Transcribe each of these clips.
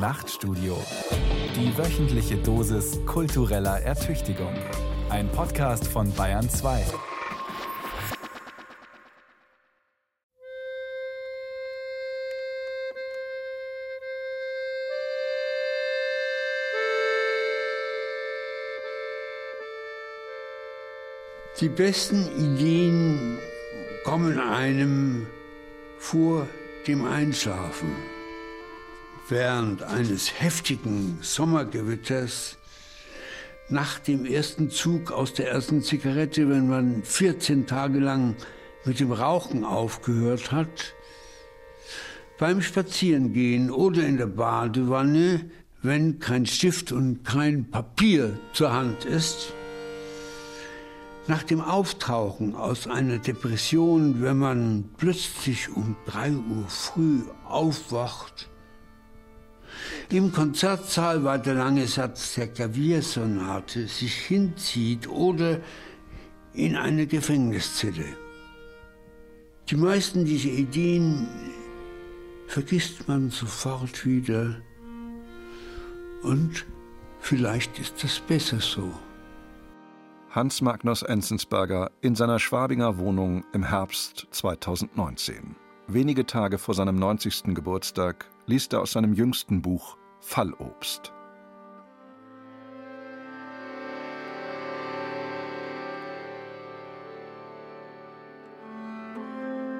Nachtstudio. Die wöchentliche Dosis kultureller Ertüchtigung. Ein Podcast von Bayern 2. Die besten Ideen kommen einem vor dem Einschlafen. Während eines heftigen Sommergewitters, nach dem ersten Zug aus der ersten Zigarette, wenn man 14 Tage lang mit dem Rauchen aufgehört hat, beim Spazierengehen oder in der Badewanne, wenn kein Stift und kein Papier zur Hand ist, nach dem Auftauchen aus einer Depression, wenn man plötzlich um drei Uhr früh aufwacht, im Konzertsaal war der lange Satz der Klaviersonate sich hinzieht oder in eine Gefängniszelle. Die meisten dieser Ideen vergisst man sofort wieder und vielleicht ist das besser so. Hans Magnus Enzensberger in seiner Schwabinger Wohnung im Herbst 2019. Wenige Tage vor seinem 90. Geburtstag liest er aus seinem jüngsten Buch Fallobst.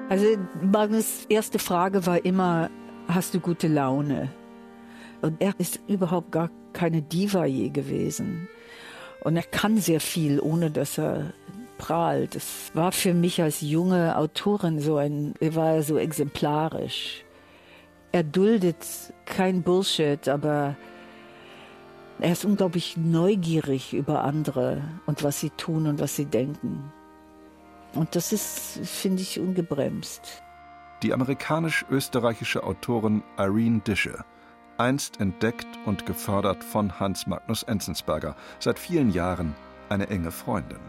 Also Magnus erste Frage war immer, hast du gute Laune? Und er ist überhaupt gar keine Diva je gewesen. Und er kann sehr viel, ohne dass er prahlt. Das war für mich als junge Autorin so ein, er war so exemplarisch. Er duldet kein Bullshit, aber er ist unglaublich neugierig über andere und was sie tun und was sie denken. Und das ist, finde ich, ungebremst. Die amerikanisch-österreichische Autorin Irene Dische einst entdeckt und gefördert von Hans Magnus Enzensberger, seit vielen Jahren eine enge Freundin.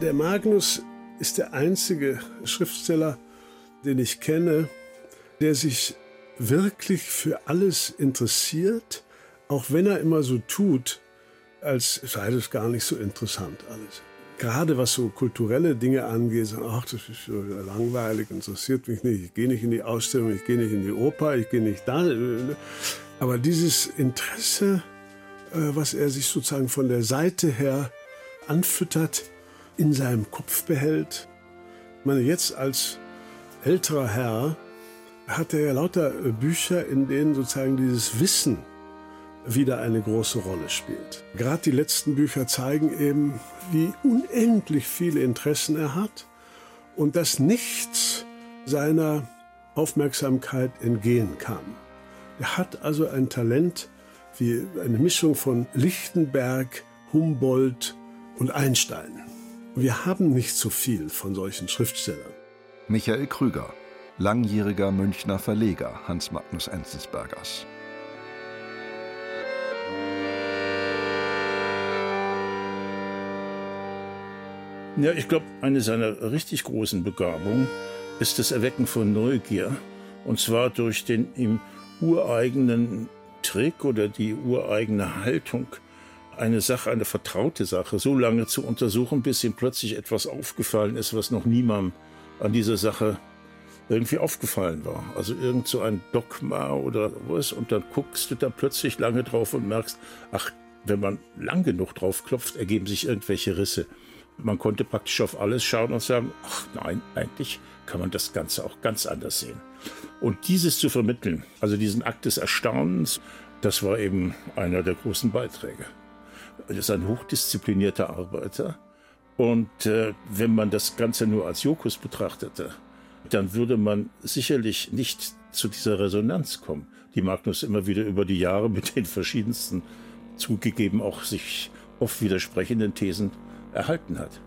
Der Magnus ist der einzige Schriftsteller, den ich kenne, der sich wirklich für alles interessiert, auch wenn er immer so tut, als sei das gar nicht so interessant alles gerade was so kulturelle Dinge angeht, sagen, ach, das ist so langweilig, interessiert mich nicht, ich gehe nicht in die Ausstellung, ich gehe nicht in die Oper, ich gehe nicht da. Aber dieses Interesse, äh, was er sich sozusagen von der Seite her anfüttert, in seinem Kopf behält. Ich meine, jetzt als älterer Herr hat er ja lauter Bücher, in denen sozusagen dieses Wissen wieder eine große Rolle spielt. Gerade die letzten Bücher zeigen eben, wie unendlich viele Interessen er hat und dass nichts seiner Aufmerksamkeit entgehen kann. Er hat also ein Talent wie eine Mischung von Lichtenberg, Humboldt und Einstein. Wir haben nicht so viel von solchen Schriftstellern. Michael Krüger, langjähriger Münchner Verleger Hans Magnus Enzensbergers. Ja, ich glaube, eine seiner richtig großen Begabungen ist das Erwecken von Neugier. Und zwar durch den ihm ureigenen Trick oder die ureigene Haltung, eine Sache, eine vertraute Sache, so lange zu untersuchen, bis ihm plötzlich etwas aufgefallen ist, was noch niemandem an dieser Sache irgendwie aufgefallen war. Also irgend so ein Dogma oder was. Und dann guckst du da plötzlich lange drauf und merkst, ach, wenn man lang genug drauf klopft, ergeben sich irgendwelche Risse. Man konnte praktisch auf alles schauen und sagen, ach nein, eigentlich kann man das Ganze auch ganz anders sehen. Und dieses zu vermitteln, also diesen Akt des Erstaunens, das war eben einer der großen Beiträge. Ist ein hochdisziplinierter Arbeiter. Und äh, wenn man das Ganze nur als Jokus betrachtete, dann würde man sicherlich nicht zu dieser Resonanz kommen, die Magnus immer wieder über die Jahre mit den verschiedensten zugegeben auch sich oft widersprechenden Thesen erhalten hat.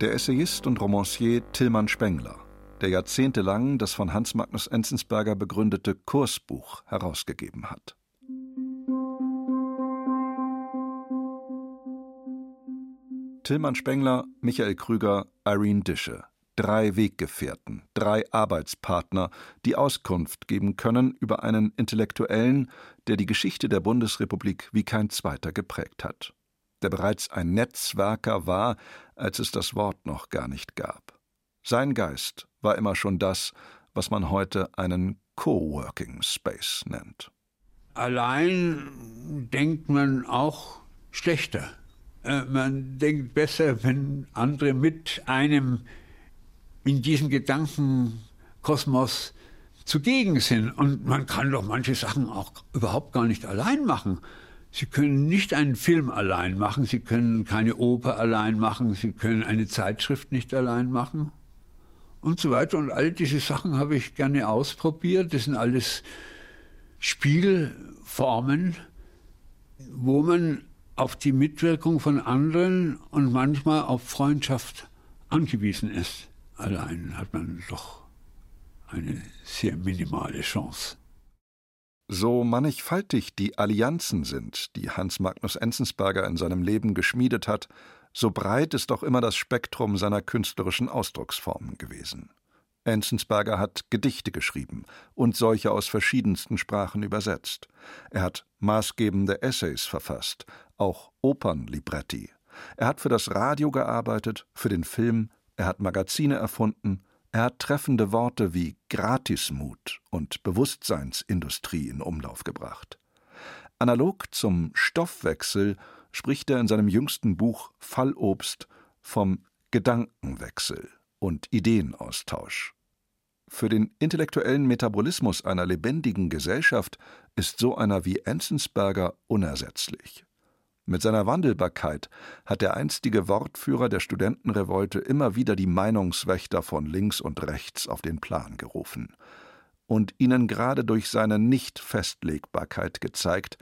Der Essayist und Romancier Tillmann Spengler, der jahrzehntelang das von Hans Magnus Enzensberger begründete Kursbuch herausgegeben hat. Tillmann Spengler, Michael Krüger, Irene Dische. drei Weggefährten, drei Arbeitspartner, die Auskunft geben können über einen Intellektuellen, der die Geschichte der Bundesrepublik wie kein zweiter geprägt hat, der bereits ein Netzwerker war, als es das Wort noch gar nicht gab. Sein Geist war immer schon das, was man heute einen Coworking Space nennt. Allein denkt man auch schlechter. Äh, man denkt besser, wenn andere mit einem in diesem Gedankenkosmos zugegen sind. Und man kann doch manche Sachen auch überhaupt gar nicht allein machen. Sie können nicht einen Film allein machen, Sie können keine Oper allein machen, Sie können eine Zeitschrift nicht allein machen und so weiter. Und all diese Sachen habe ich gerne ausprobiert. Das sind alles Spielformen, wo man auf die Mitwirkung von anderen und manchmal auf Freundschaft angewiesen ist. Allein hat man doch eine sehr minimale Chance. So mannigfaltig die Allianzen sind, die Hans Magnus Enzensberger in seinem Leben geschmiedet hat, so breit ist doch immer das Spektrum seiner künstlerischen Ausdrucksformen gewesen. Enzensberger hat Gedichte geschrieben und solche aus verschiedensten Sprachen übersetzt. Er hat maßgebende Essays verfasst, auch Opernlibretti. Er hat für das Radio gearbeitet, für den Film, er hat Magazine erfunden, er hat treffende Worte wie Gratismut und Bewusstseinsindustrie in Umlauf gebracht. Analog zum Stoffwechsel spricht er in seinem jüngsten Buch Fallobst vom Gedankenwechsel und Ideenaustausch. Für den intellektuellen Metabolismus einer lebendigen Gesellschaft ist so einer wie Enzensberger unersetzlich. Mit seiner Wandelbarkeit hat der einstige Wortführer der Studentenrevolte immer wieder die Meinungswächter von links und rechts auf den Plan gerufen und ihnen gerade durch seine Nichtfestlegbarkeit gezeigt,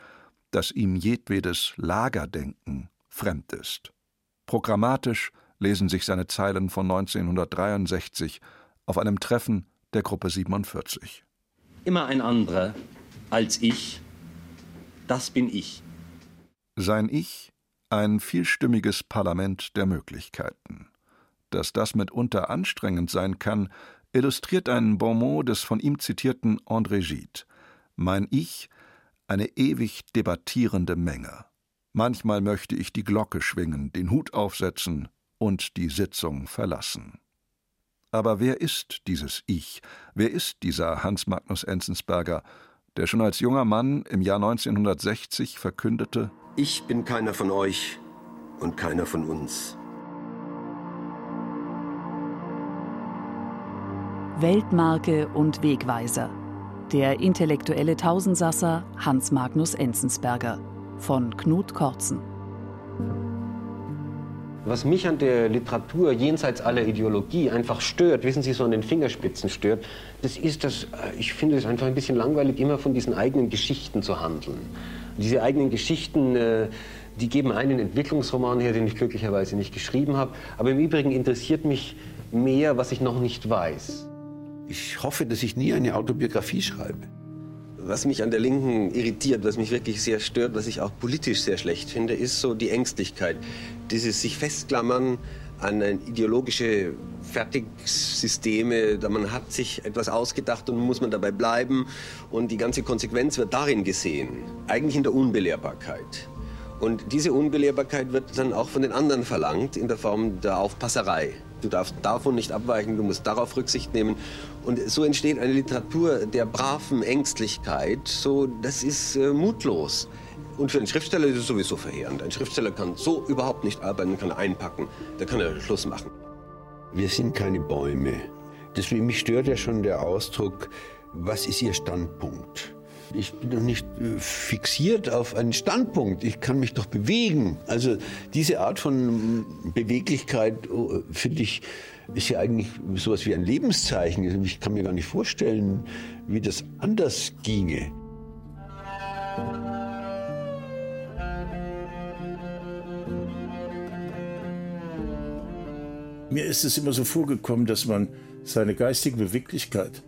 dass ihm jedwedes Lagerdenken fremd ist. Programmatisch lesen sich seine Zeilen von 1963 auf einem Treffen der Gruppe 47. Immer ein anderer als ich, das bin ich. Sein Ich ein vielstimmiges Parlament der Möglichkeiten. Dass das mitunter anstrengend sein kann, illustriert ein Bonmot des von ihm zitierten André Gide. Mein Ich eine ewig debattierende Menge. Manchmal möchte ich die Glocke schwingen, den Hut aufsetzen und die Sitzung verlassen. Aber wer ist dieses Ich? Wer ist dieser Hans Magnus Enzensberger, der schon als junger Mann im Jahr 1960 verkündete, ich bin keiner von euch und keiner von uns. Weltmarke und Wegweiser. Der intellektuelle Tausendsasser Hans Magnus Enzensberger von Knut Kortzen. Was mich an der Literatur jenseits aller Ideologie einfach stört, wissen Sie, so an den Fingerspitzen stört, das ist, dass äh, ich finde es einfach ein bisschen langweilig, immer von diesen eigenen Geschichten zu handeln. Diese eigenen Geschichten, äh, die geben einen Entwicklungsroman her, den ich glücklicherweise nicht geschrieben habe. Aber im Übrigen interessiert mich mehr, was ich noch nicht weiß. Ich hoffe, dass ich nie eine Autobiografie schreibe. Was mich an der Linken irritiert, was mich wirklich sehr stört, was ich auch politisch sehr schlecht finde, ist so die Ängstlichkeit. Dieses sich festklammern an ideologische Fertigsysteme. Man hat sich etwas ausgedacht und muss man dabei bleiben. Und die ganze Konsequenz wird darin gesehen, eigentlich in der Unbelehrbarkeit. Und diese Unbelehrbarkeit wird dann auch von den anderen verlangt in der Form der Aufpasserei. Du darfst davon nicht abweichen, du musst darauf Rücksicht nehmen. Und so entsteht eine Literatur der braven Ängstlichkeit. So, das ist äh, mutlos. Und für einen Schriftsteller ist es sowieso verheerend. Ein Schriftsteller kann so überhaupt nicht arbeiten, kann einpacken, da kann er Schluss machen. Wir sind keine Bäume. Deswegen mich stört ja schon der Ausdruck, was ist Ihr Standpunkt? Ich bin doch nicht äh, fixiert auf einen Standpunkt. Ich kann mich doch bewegen. Also diese Art von Beweglichkeit, oh, finde ich, ist ja eigentlich sowas wie ein Lebenszeichen. Ich kann mir gar nicht vorstellen, wie das anders ginge. Mir ist es immer so vorgekommen, dass man seine geistige Beweglichkeit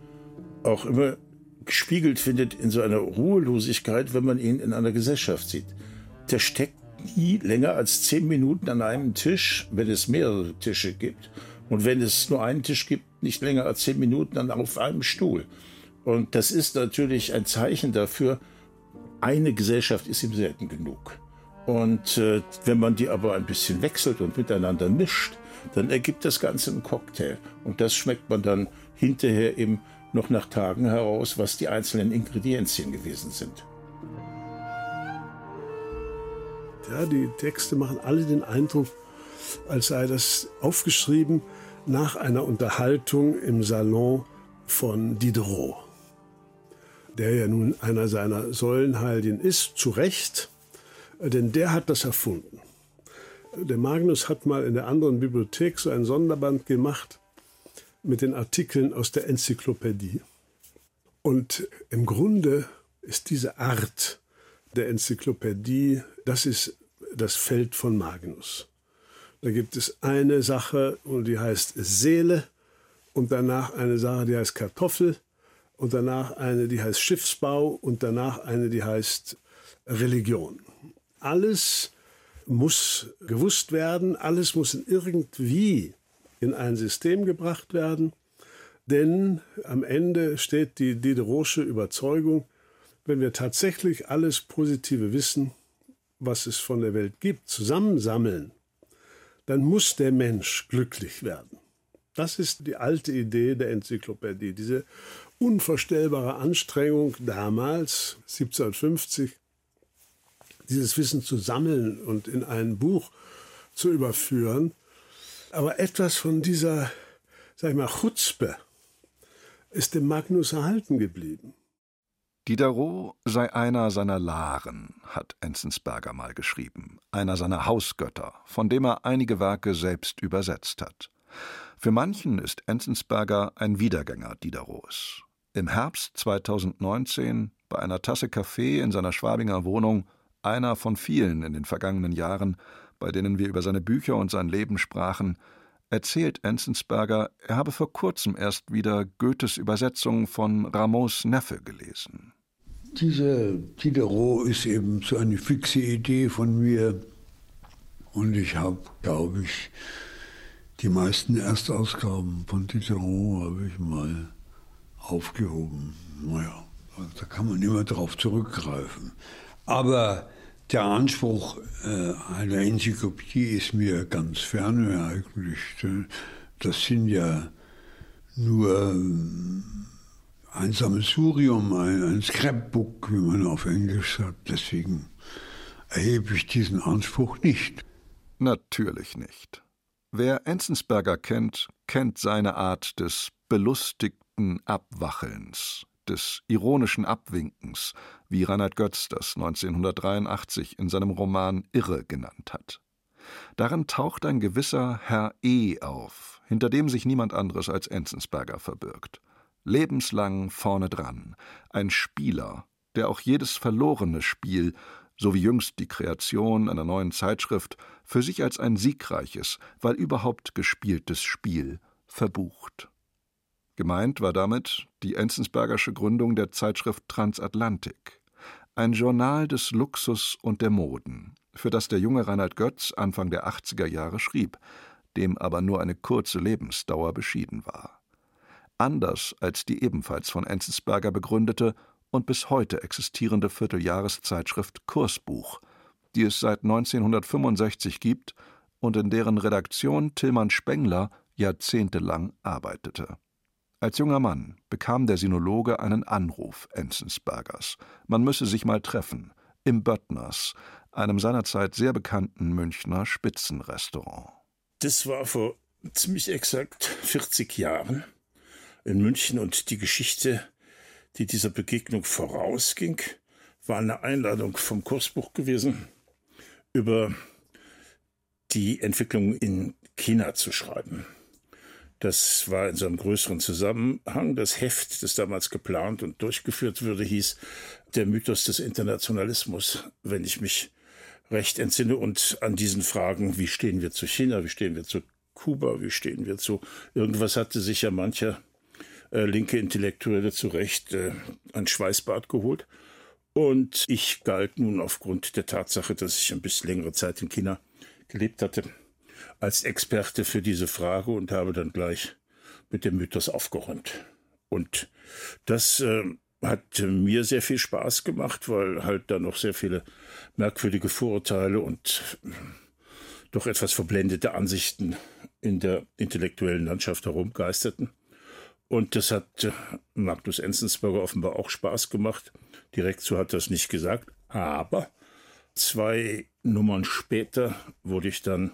auch immer gespiegelt findet in so einer Ruhelosigkeit, wenn man ihn in einer Gesellschaft sieht. Der steckt nie länger als zehn Minuten an einem Tisch, wenn es mehrere Tische gibt, Und wenn es nur einen Tisch gibt, nicht länger als zehn Minuten, dann auf einem Stuhl. Und das ist natürlich ein Zeichen dafür, eine Gesellschaft ist ihm selten genug. Und äh, wenn man die aber ein bisschen wechselt und miteinander mischt, dann ergibt das Ganze einen Cocktail. Und das schmeckt man dann hinterher eben noch nach Tagen heraus, was die einzelnen Ingredienzien gewesen sind. Ja, die Texte machen alle den Eindruck, als sei das aufgeschrieben nach einer Unterhaltung im Salon von Diderot, der ja nun einer seiner Säulenheiligen ist, zu Recht, denn der hat das erfunden. Der Magnus hat mal in der anderen Bibliothek so ein Sonderband gemacht mit den Artikeln aus der Enzyklopädie. Und im Grunde ist diese Art der Enzyklopädie, das ist das Feld von Magnus. Da gibt es eine Sache und die heißt Seele und danach eine Sache, die heißt Kartoffel und danach eine, die heißt Schiffsbau und danach eine, die heißt Religion. Alles muss gewusst werden, alles muss irgendwie in ein System gebracht werden, denn am Ende steht die Diderosche Überzeugung, wenn wir tatsächlich alles positive Wissen, was es von der Welt gibt, zusammensammeln, dann muss der Mensch glücklich werden. Das ist die alte Idee der Enzyklopädie, diese unvorstellbare Anstrengung damals, 1750, dieses Wissen zu sammeln und in ein Buch zu überführen. Aber etwas von dieser, sag ich mal, Chutzpe ist dem Magnus erhalten geblieben. Diderot sei einer seiner Laren, hat Enzensberger mal geschrieben, einer seiner Hausgötter, von dem er einige Werke selbst übersetzt hat. Für manchen ist Enzensberger ein Wiedergänger Diderots. Im Herbst 2019, bei einer Tasse Kaffee in seiner Schwabinger Wohnung, einer von vielen in den vergangenen Jahren, bei denen wir über seine Bücher und sein Leben sprachen, erzählt Enzensberger, er habe vor kurzem erst wieder Goethes Übersetzung von Rameaus Neffe gelesen. Dieser Diderot ist eben so eine fixe Idee von mir. Und ich habe, glaube ich, die meisten Erstausgaben von Diderot habe ich mal aufgehoben. Naja, da kann man immer darauf zurückgreifen. Aber der Anspruch äh, einer Enzyklopädie ist mir ganz ferne eigentlich. Das sind ja nur ein Sammelsurium, ein, ein Scrapbook, wie man auf Englisch sagt. Deswegen erhebe ich diesen Anspruch nicht. Natürlich nicht. Wer Enzensberger kennt, kennt seine Art des belustigten Abwachelns, des ironischen Abwinkens, wie Reinhard Götz das 1983 in seinem Roman Irre genannt hat. Darin taucht ein gewisser Herr E. auf, hinter dem sich niemand anderes als Enzensberger verbirgt. Lebenslang vorne dran, ein Spieler, der auch jedes verlorene Spiel, so wie jüngst die Kreation einer neuen Zeitschrift, für sich als ein siegreiches, weil überhaupt gespieltes Spiel verbucht. Gemeint war damit die Enzensbergersche Gründung der Zeitschrift Transatlantik, ein Journal des Luxus und der Moden, für das der junge Reinhard Götz Anfang der 80er Jahre schrieb, dem aber nur eine kurze Lebensdauer beschieden war. Anders als die ebenfalls von Enzensberger begründete und bis heute existierende Vierteljahreszeitschrift Kursbuch, die es seit 1965 gibt und in deren Redaktion Tillmann Spengler jahrzehntelang arbeitete. Als junger Mann bekam der Sinologe einen Anruf Enzensbergers. Man müsse sich mal treffen. Im Böttners, einem seinerzeit sehr bekannten Münchner Spitzenrestaurant. Das war vor ziemlich exakt 40 Jahren in München und die Geschichte, die dieser Begegnung vorausging, war eine Einladung vom Kursbuch gewesen, über die Entwicklung in China zu schreiben. Das war in so einem größeren Zusammenhang. Das Heft, das damals geplant und durchgeführt würde, hieß Der Mythos des Internationalismus, wenn ich mich recht entsinne. Und an diesen Fragen, wie stehen wir zu China, wie stehen wir zu Kuba, wie stehen wir zu irgendwas, hatte sich ja mancher äh, linke Intellektuelle zu Recht äh, ein Schweißbad geholt. Und ich galt nun aufgrund der Tatsache, dass ich ein bisschen längere Zeit in China gelebt hatte, als Experte für diese Frage und habe dann gleich mit dem Mythos aufgeräumt. Und das äh, hat mir sehr viel Spaß gemacht, weil halt da noch sehr viele merkwürdige Vorurteile und doch etwas verblendete Ansichten in der intellektuellen Landschaft herumgeisterten. Und das hat äh, Magnus Enzensberger offenbar auch Spaß gemacht. Direkt so hat er es nicht gesagt. Aber zwei Nummern später wurde ich dann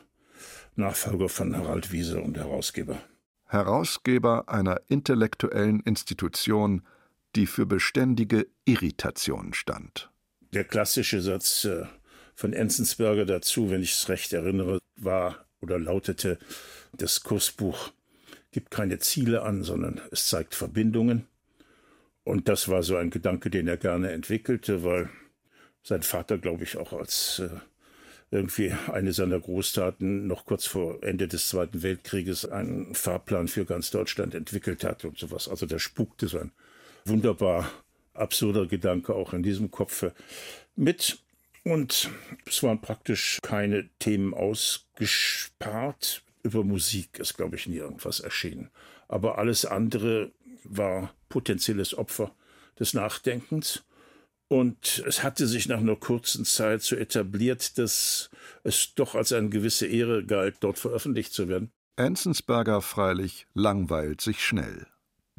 Nachfolger von Harald Wiese und Herausgeber. Herausgeber einer intellektuellen Institution, die für beständige Irritation stand. Der klassische Satz äh, von Enzensberger dazu, wenn ich es recht erinnere, war oder lautete, das Kursbuch gibt keine Ziele an, sondern es zeigt Verbindungen. Und das war so ein Gedanke, den er gerne entwickelte, weil sein Vater, glaube ich, auch als äh, irgendwie eine seiner Großtaten noch kurz vor Ende des Zweiten Weltkrieges einen Fahrplan für ganz Deutschland entwickelt hat und sowas. Also da spukte so ein wunderbar absurder Gedanke auch in diesem Kopf mit. Und es waren praktisch keine Themen ausgespart. Über Musik ist, glaube ich, nie irgendwas erschienen. Aber alles andere war potenzielles Opfer des Nachdenkens. Und es hatte sich nach einer kurzen Zeit so etabliert, dass es doch als eine gewisse Ehre galt, dort veröffentlicht zu werden. Enzensberger freilich langweilt sich schnell.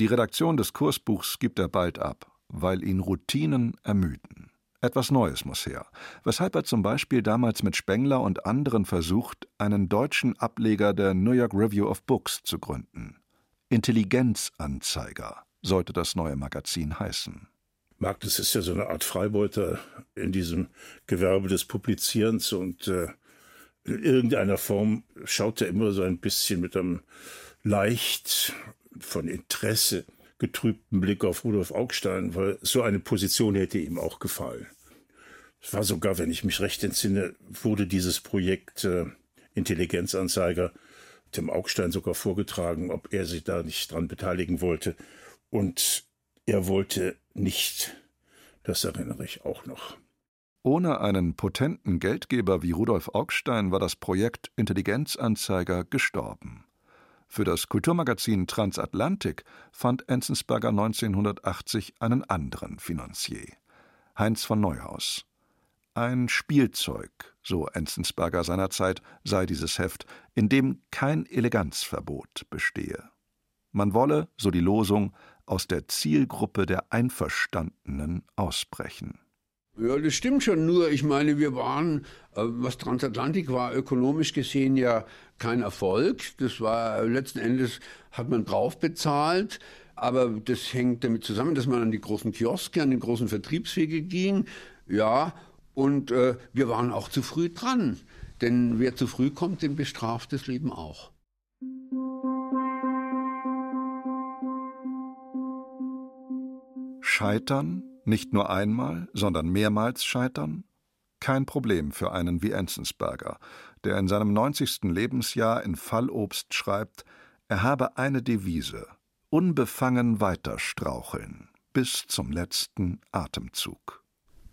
Die Redaktion des Kursbuchs gibt er bald ab, weil ihn Routinen ermüden. Etwas Neues muss her, weshalb er zum Beispiel damals mit Spengler und anderen versucht, einen deutschen Ableger der New York Review of Books zu gründen. Intelligenzanzeiger sollte das neue Magazin heißen. Magnus ist ja so eine Art Freibeuter in diesem Gewerbe des Publizierens und äh, in irgendeiner Form schaut er immer so ein bisschen mit einem leicht von Interesse getrübten Blick auf Rudolf Augstein, weil so eine Position hätte ihm auch gefallen. Es war sogar, wenn ich mich recht entsinne, wurde dieses Projekt äh, Intelligenzanzeiger dem Augstein sogar vorgetragen, ob er sich da nicht dran beteiligen wollte. Und er wollte nicht. Das erinnere ich auch noch. Ohne einen potenten Geldgeber wie Rudolf Augstein war das Projekt Intelligenzanzeiger gestorben. Für das Kulturmagazin Transatlantik fand Enzensberger 1980 einen anderen Finanzier, Heinz von Neuhaus. Ein Spielzeug, so Enzensberger seinerzeit, sei dieses Heft, in dem kein Eleganzverbot bestehe. Man wolle, so die Losung, aus der Zielgruppe der Einverstandenen ausbrechen. Ja, das stimmt schon. Nur, ich meine, wir waren, äh, was Transatlantik war, ökonomisch gesehen ja kein Erfolg. Das war letzten Endes hat man drauf bezahlt. Aber das hängt damit zusammen, dass man an die großen Kioske, an den großen Vertriebswege ging. Ja, und äh, wir waren auch zu früh dran. Denn wer zu früh kommt, den bestraft das Leben auch. Scheitern, nicht nur einmal, sondern mehrmals scheitern? Kein Problem für einen wie Enzensberger, der in seinem 90. Lebensjahr in Fallobst schreibt, er habe eine Devise: unbefangen weiterstraucheln bis zum letzten Atemzug.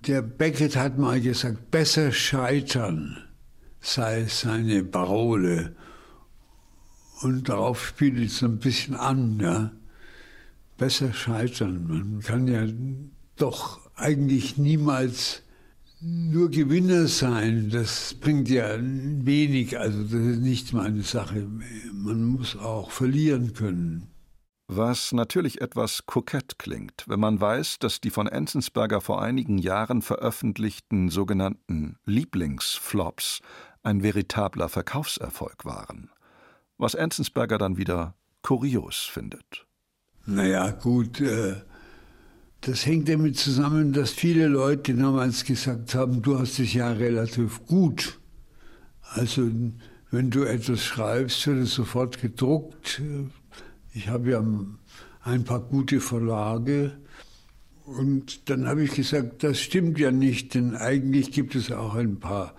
Der Beckett hat mal gesagt, besser scheitern sei seine Parole. Und darauf spielt es ein bisschen an, ja besser scheitern. Man kann ja doch eigentlich niemals nur Gewinner sein. Das bringt ja wenig, also das ist nicht meine Sache. Man muss auch verlieren können. Was natürlich etwas kokett klingt, wenn man weiß, dass die von Enzensberger vor einigen Jahren veröffentlichten sogenannten Lieblingsflops ein veritabler Verkaufserfolg waren. Was Enzensberger dann wieder kurios findet. Naja, gut, äh, das hängt damit zusammen, dass viele Leute damals gesagt haben, du hast es ja relativ gut. Also wenn du etwas schreibst, wird es sofort gedruckt. Ich habe ja ein paar gute Verlage. Und dann habe ich gesagt, das stimmt ja nicht, denn eigentlich gibt es auch ein paar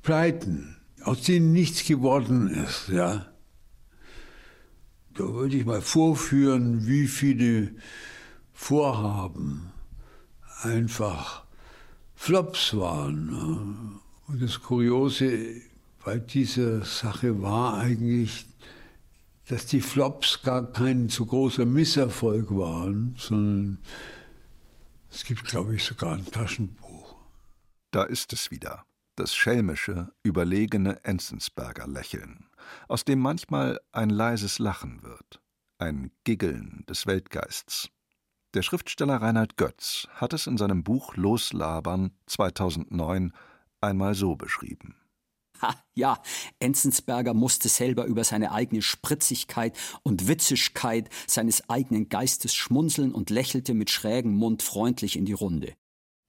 Pleiten, aus denen nichts geworden ist. Ja. Da wollte ich mal vorführen, wie viele Vorhaben einfach Flops waren. Und das Kuriose bei dieser Sache war eigentlich, dass die Flops gar kein so großer Misserfolg waren, sondern es gibt, glaube ich, sogar ein Taschenbuch. Da ist es wieder, das schelmische, überlegene Enzensberger Lächeln, aus dem manchmal ein leises Lachen wird, ein Giggeln des Weltgeists. Der Schriftsteller Reinhard Götz hat es in seinem Buch Loslabern 2009 einmal so beschrieben. Ha, ja, Enzensberger musste selber über seine eigene Spritzigkeit und Witzigkeit seines eigenen Geistes schmunzeln und lächelte mit schrägem Mund freundlich in die Runde.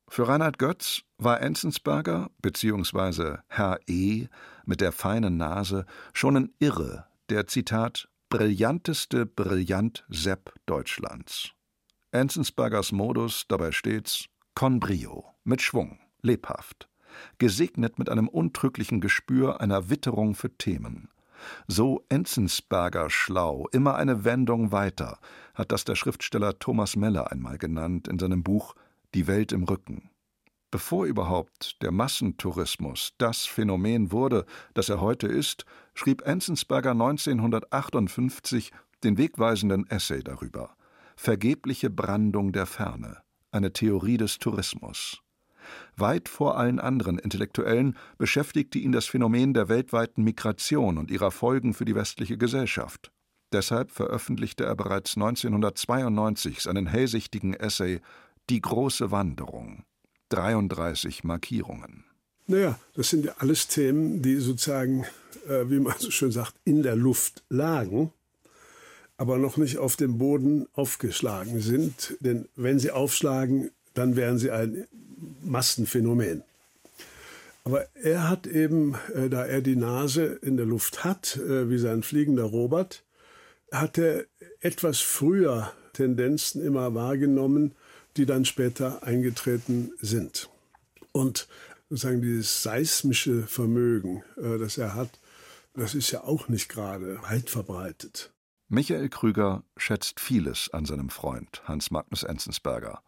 Für Reinhard Götz war Enzensberger bzw. Herr E. mit der feinen Nase schon ein Irre, der Zitat brillanteste Brillant-Sepp Deutschlands. Enzensbergers Modus dabei stets con brio, mit Schwung, lebhaft gesegnet mit einem untrüglichen Gespür einer Witterung für Themen. So Enzensberger schlau, immer eine Wendung weiter, hat das der Schriftsteller Thomas Meller einmal genannt in seinem Buch Die Welt im Rücken. Bevor überhaupt der Massentourismus das Phänomen wurde, das er heute ist, schrieb Enzensberger 1958 den wegweisenden Essay darüber Vergebliche Brandung der Ferne, eine Theorie des Tourismus. Weit vor allen anderen Intellektuellen beschäftigte ihn das Phänomen der weltweiten Migration und ihrer Folgen für die westliche Gesellschaft. Deshalb veröffentlichte er bereits 1992 seinen hellsichtigen Essay Die große Wanderung. 33 Markierungen. Naja, das sind ja alles Themen, die sozusagen, äh, wie man so schön sagt, in der Luft lagen, aber noch nicht auf dem Boden aufgeschlagen sind. Denn wenn sie aufschlagen, dann wären sie ein Massenphänomen. Aber er hat eben, äh, da er die Nase in der Luft hat, äh, wie sein fliegender Robert, hat er etwas früher Tendenzen immer wahrgenommen, die dann später eingetreten sind. Und sozusagen dieses seismische Vermögen, äh, das er hat, das ist ja auch nicht gerade weit verbreitet. Michael Krüger schätzt vieles an seinem Freund Hans Magnus Enzensberger.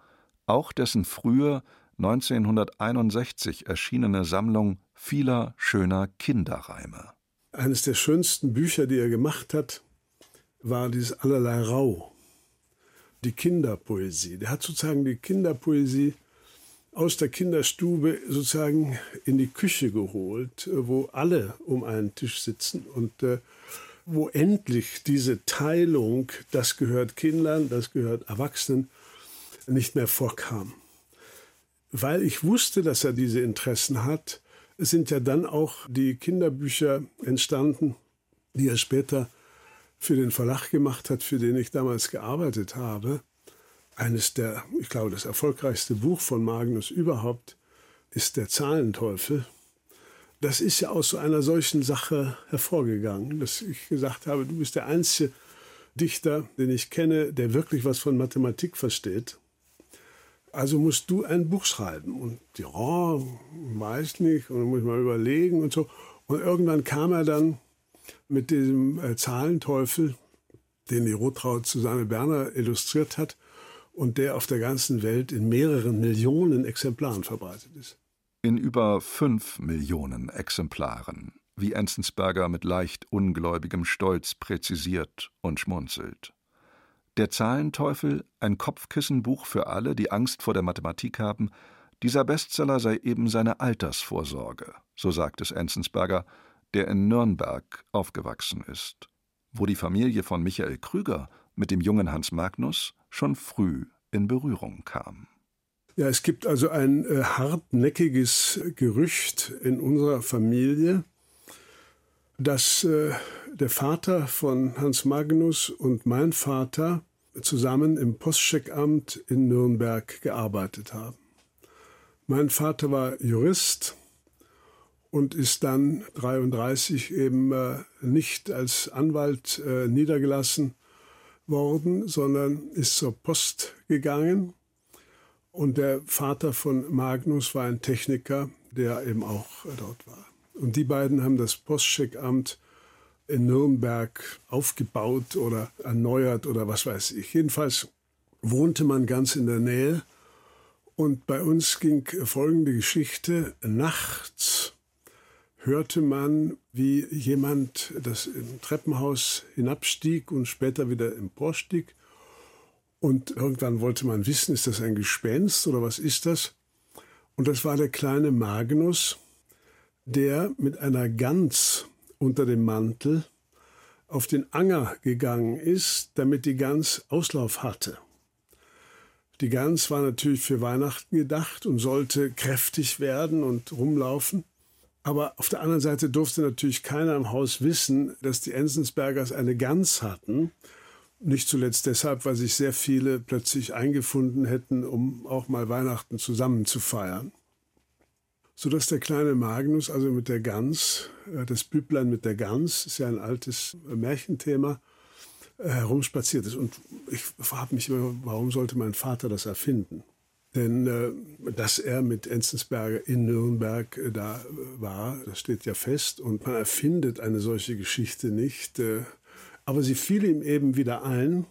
Auch dessen frühe 1961 erschienene Sammlung vieler schöner Kinderreime. Eines der schönsten Bücher, die er gemacht hat, war dieses Allerlei Rau, die Kinderpoesie. Der hat sozusagen die Kinderpoesie aus der Kinderstube sozusagen in die Küche geholt, wo alle um einen Tisch sitzen und äh, wo endlich diese Teilung, das gehört Kindern, das gehört Erwachsenen, nicht mehr vorkam weil ich wusste, dass er diese Interessen hat, sind ja dann auch die Kinderbücher entstanden, die er später für den Verlag gemacht hat, für den ich damals gearbeitet habe. Eines der, ich glaube, das erfolgreichste Buch von Magnus überhaupt ist Der Zahlenteufel. Das ist ja aus so einer solchen Sache hervorgegangen, dass ich gesagt habe, du bist der einzige Dichter, den ich kenne, der wirklich was von Mathematik versteht. Also musst du ein Buch schreiben. Und ja, weiß nicht, und dann muss ich mal überlegen und so. Und irgendwann kam er dann mit diesem äh, Zahlenteufel, den die Rotraud Susanne Berner illustriert hat und der auf der ganzen Welt in mehreren Millionen Exemplaren verbreitet ist. In über fünf Millionen Exemplaren, wie Enzensberger mit leicht ungläubigem Stolz präzisiert und schmunzelt. Der Zahlenteufel, ein Kopfkissenbuch für alle, die Angst vor der Mathematik haben, dieser Bestseller sei eben seine Altersvorsorge, so sagt es Enzensberger, der in Nürnberg aufgewachsen ist, wo die Familie von Michael Krüger mit dem jungen Hans Magnus schon früh in Berührung kam. Ja, es gibt also ein äh, hartnäckiges Gerücht in unserer Familie, dass äh, der Vater von Hans Magnus und mein Vater zusammen im Postcheckamt in Nürnberg gearbeitet haben. Mein Vater war Jurist und ist dann 33 eben äh, nicht als Anwalt äh, niedergelassen worden, sondern ist zur Post gegangen. Und der Vater von Magnus war ein Techniker, der eben auch äh, dort war. Und die beiden haben das Postcheckamt in Nürnberg aufgebaut oder erneuert oder was weiß ich. Jedenfalls wohnte man ganz in der Nähe. Und bei uns ging folgende Geschichte. Nachts hörte man, wie jemand das im Treppenhaus hinabstieg und später wieder emporstieg. Und irgendwann wollte man wissen, ist das ein Gespenst oder was ist das? Und das war der kleine Magnus, der mit einer Gans unter dem Mantel auf den Anger gegangen ist, damit die Gans Auslauf hatte. Die Gans war natürlich für Weihnachten gedacht und sollte kräftig werden und rumlaufen. Aber auf der anderen Seite durfte natürlich keiner im Haus wissen, dass die Enzensbergers eine Gans hatten. Nicht zuletzt deshalb, weil sich sehr viele plötzlich eingefunden hätten, um auch mal Weihnachten zusammen zu feiern. Sodass der kleine Magnus also mit der Gans, äh, das Büblein mit der Gans, ist ja ein altes Märchenthema, äh, herumspaziert ist. Und ich frage mich immer, warum sollte mein Vater das erfinden? Denn äh, dass er mit Enzensberger in Nürnberg äh, da äh, war, das steht ja fest. Und man erfindet eine solche Geschichte nicht. Aber sie fiel ihm eben wieder ein,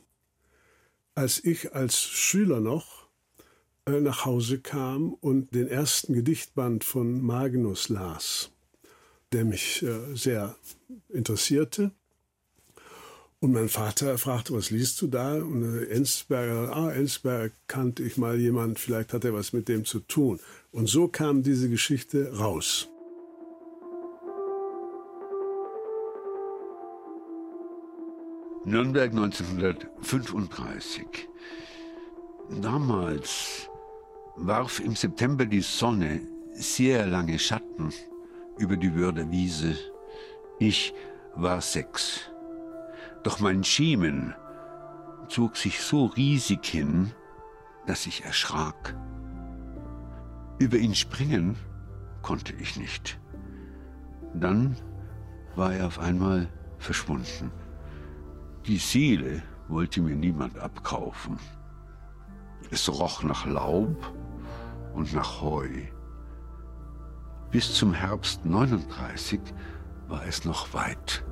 als ich als Schüler noch nach Hause kam und den ersten Gedichtband von Magnus las, der mich sehr interessierte. Und mein Vater fragte, was liest du da? Und Enzberger, ah, Enzberger kannte ich mal jemand, vielleicht hat er was mit dem zu tun. Und so kam diese Geschichte raus. Nürnberg 1935. Damals warf im September die Sonne sehr lange Schatten über die Würde Wiese. Ich war sechs. Doch mein Schiemen zog sich so riesig hin, dass ich erschrak. Über ihn springen konnte ich nicht. Dann war er auf einmal verschwunden. Die Seele wollte mir niemand abkaufen. Es roch nach Laub und nach Heu. Bis zum Herbst 39 war es noch weit.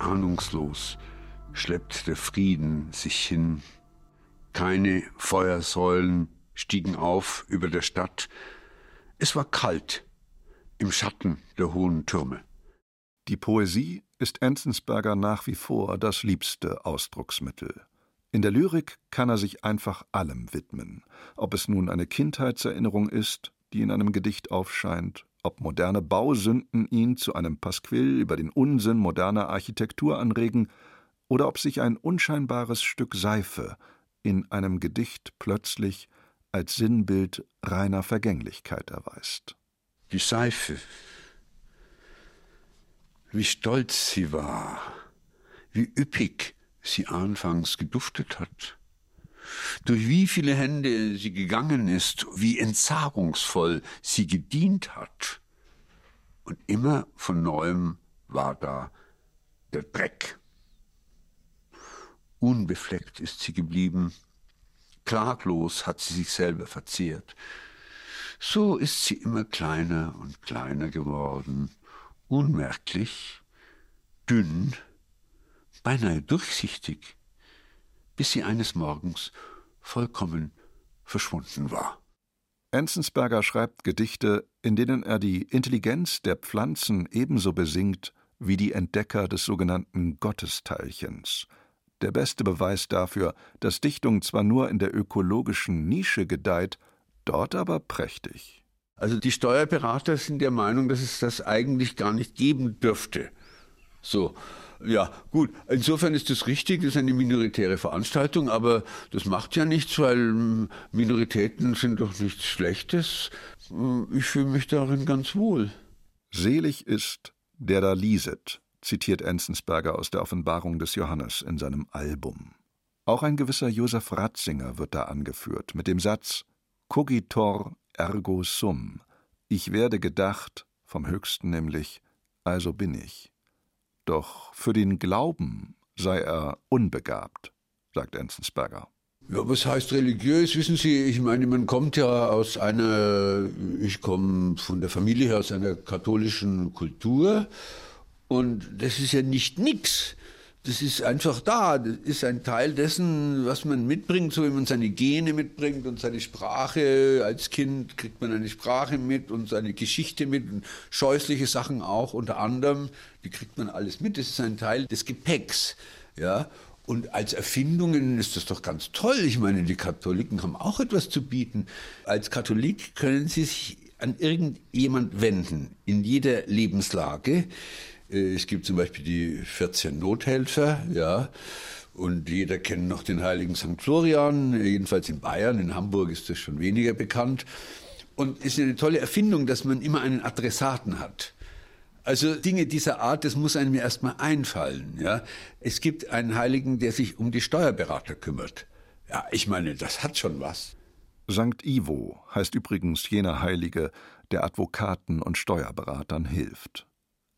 Ahnungslos schleppt der Frieden sich hin. Keine Feuersäulen stiegen auf über der Stadt. Es war kalt im Schatten der hohen Türme. Die Poesie ist Enzensberger nach wie vor das liebste Ausdrucksmittel. In der Lyrik kann er sich einfach allem widmen, ob es nun eine Kindheitserinnerung ist, die in einem Gedicht aufscheint, ob moderne Bausünden ihn zu einem Pasquill über den Unsinn moderner Architektur anregen, oder ob sich ein unscheinbares Stück Seife in einem Gedicht plötzlich als Sinnbild reiner Vergänglichkeit erweist. Die Seife, wie stolz sie war, wie üppig sie anfangs geduftet hat, durch wie viele Hände sie gegangen ist, wie entsagungsvoll sie gedient hat. Und immer von neuem war da der Dreck. Unbefleckt ist sie geblieben, klaglos hat sie sich selber verzehrt. So ist sie immer kleiner und kleiner geworden, unmerklich, dünn, beinahe durchsichtig, bis sie eines Morgens vollkommen verschwunden war. Enzensberger schreibt Gedichte, in denen er die Intelligenz der Pflanzen ebenso besingt wie die Entdecker des sogenannten Gottesteilchens. Der beste Beweis dafür, dass Dichtung zwar nur in der ökologischen Nische gedeiht, dort aber prächtig. Also die Steuerberater sind der Meinung, dass es das eigentlich gar nicht geben dürfte. So, ja, gut. Insofern ist das richtig, das ist eine minoritäre Veranstaltung, aber das macht ja nichts, weil hm, Minoritäten sind doch nichts Schlechtes. Hm, ich fühle mich darin ganz wohl. Selig ist, der da lieset, zitiert Enzensberger aus der Offenbarung des Johannes in seinem Album. Auch ein gewisser Josef Ratzinger wird da angeführt mit dem Satz Cogitor ergo sum. Ich werde gedacht, vom Höchsten nämlich, also bin ich. Doch für den Glauben sei er unbegabt, sagt Enzensberger. Ja, was heißt religiös? Wissen Sie, ich meine, man kommt ja aus einer, ich komme von der Familie her aus einer katholischen Kultur und das ist ja nicht nix, das ist einfach da. Das ist ein Teil dessen, was man mitbringt, so wie man seine Gene mitbringt und seine Sprache. Als Kind kriegt man eine Sprache mit und seine Geschichte mit und scheußliche Sachen auch unter anderem. Die kriegt man alles mit. Das ist ein Teil des Gepäcks. Ja. Und als Erfindungen ist das doch ganz toll. Ich meine, die Katholiken haben auch etwas zu bieten. Als Katholik können sie sich an irgendjemand wenden, in jeder Lebenslage. Äh, es gibt zum Beispiel die 14 Nothelfer, ja. Und jeder kennt noch den heiligen St. Florian, jedenfalls in Bayern, in Hamburg ist das schon weniger bekannt. Und es ist eine tolle Erfindung, dass man immer einen Adressaten hat. Also Dinge dieser Art, das muss einem erstmal einfallen. Ja. Es gibt einen Heiligen, der sich um die Steuerberater kümmert. Ja, ich meine, das hat schon was. Sankt Ivo heißt übrigens jener Heilige, der Advokaten und Steuerberatern hilft.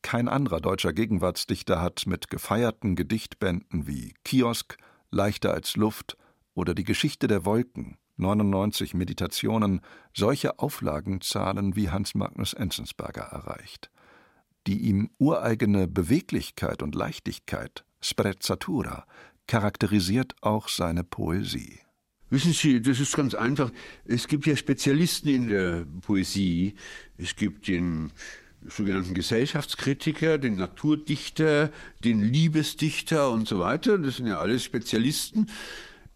Kein anderer deutscher Gegenwartsdichter hat mit gefeierten Gedichtbänden wie Kiosk, Leichter als Luft oder die Geschichte der Wolken, 99 Meditationen, solche Auflagenzahlen wie Hans Magnus Enzensberger erreicht. Die ihm ureigene Beweglichkeit und Leichtigkeit, Sprezzatura, charakterisiert auch seine Poesie. Wissen Sie, das ist ganz einfach. Es gibt ja Spezialisten in der Poesie. Es gibt den sogenannten Gesellschaftskritiker, den Naturdichter, den Liebesdichter und so weiter. Das sind ja alles Spezialisten.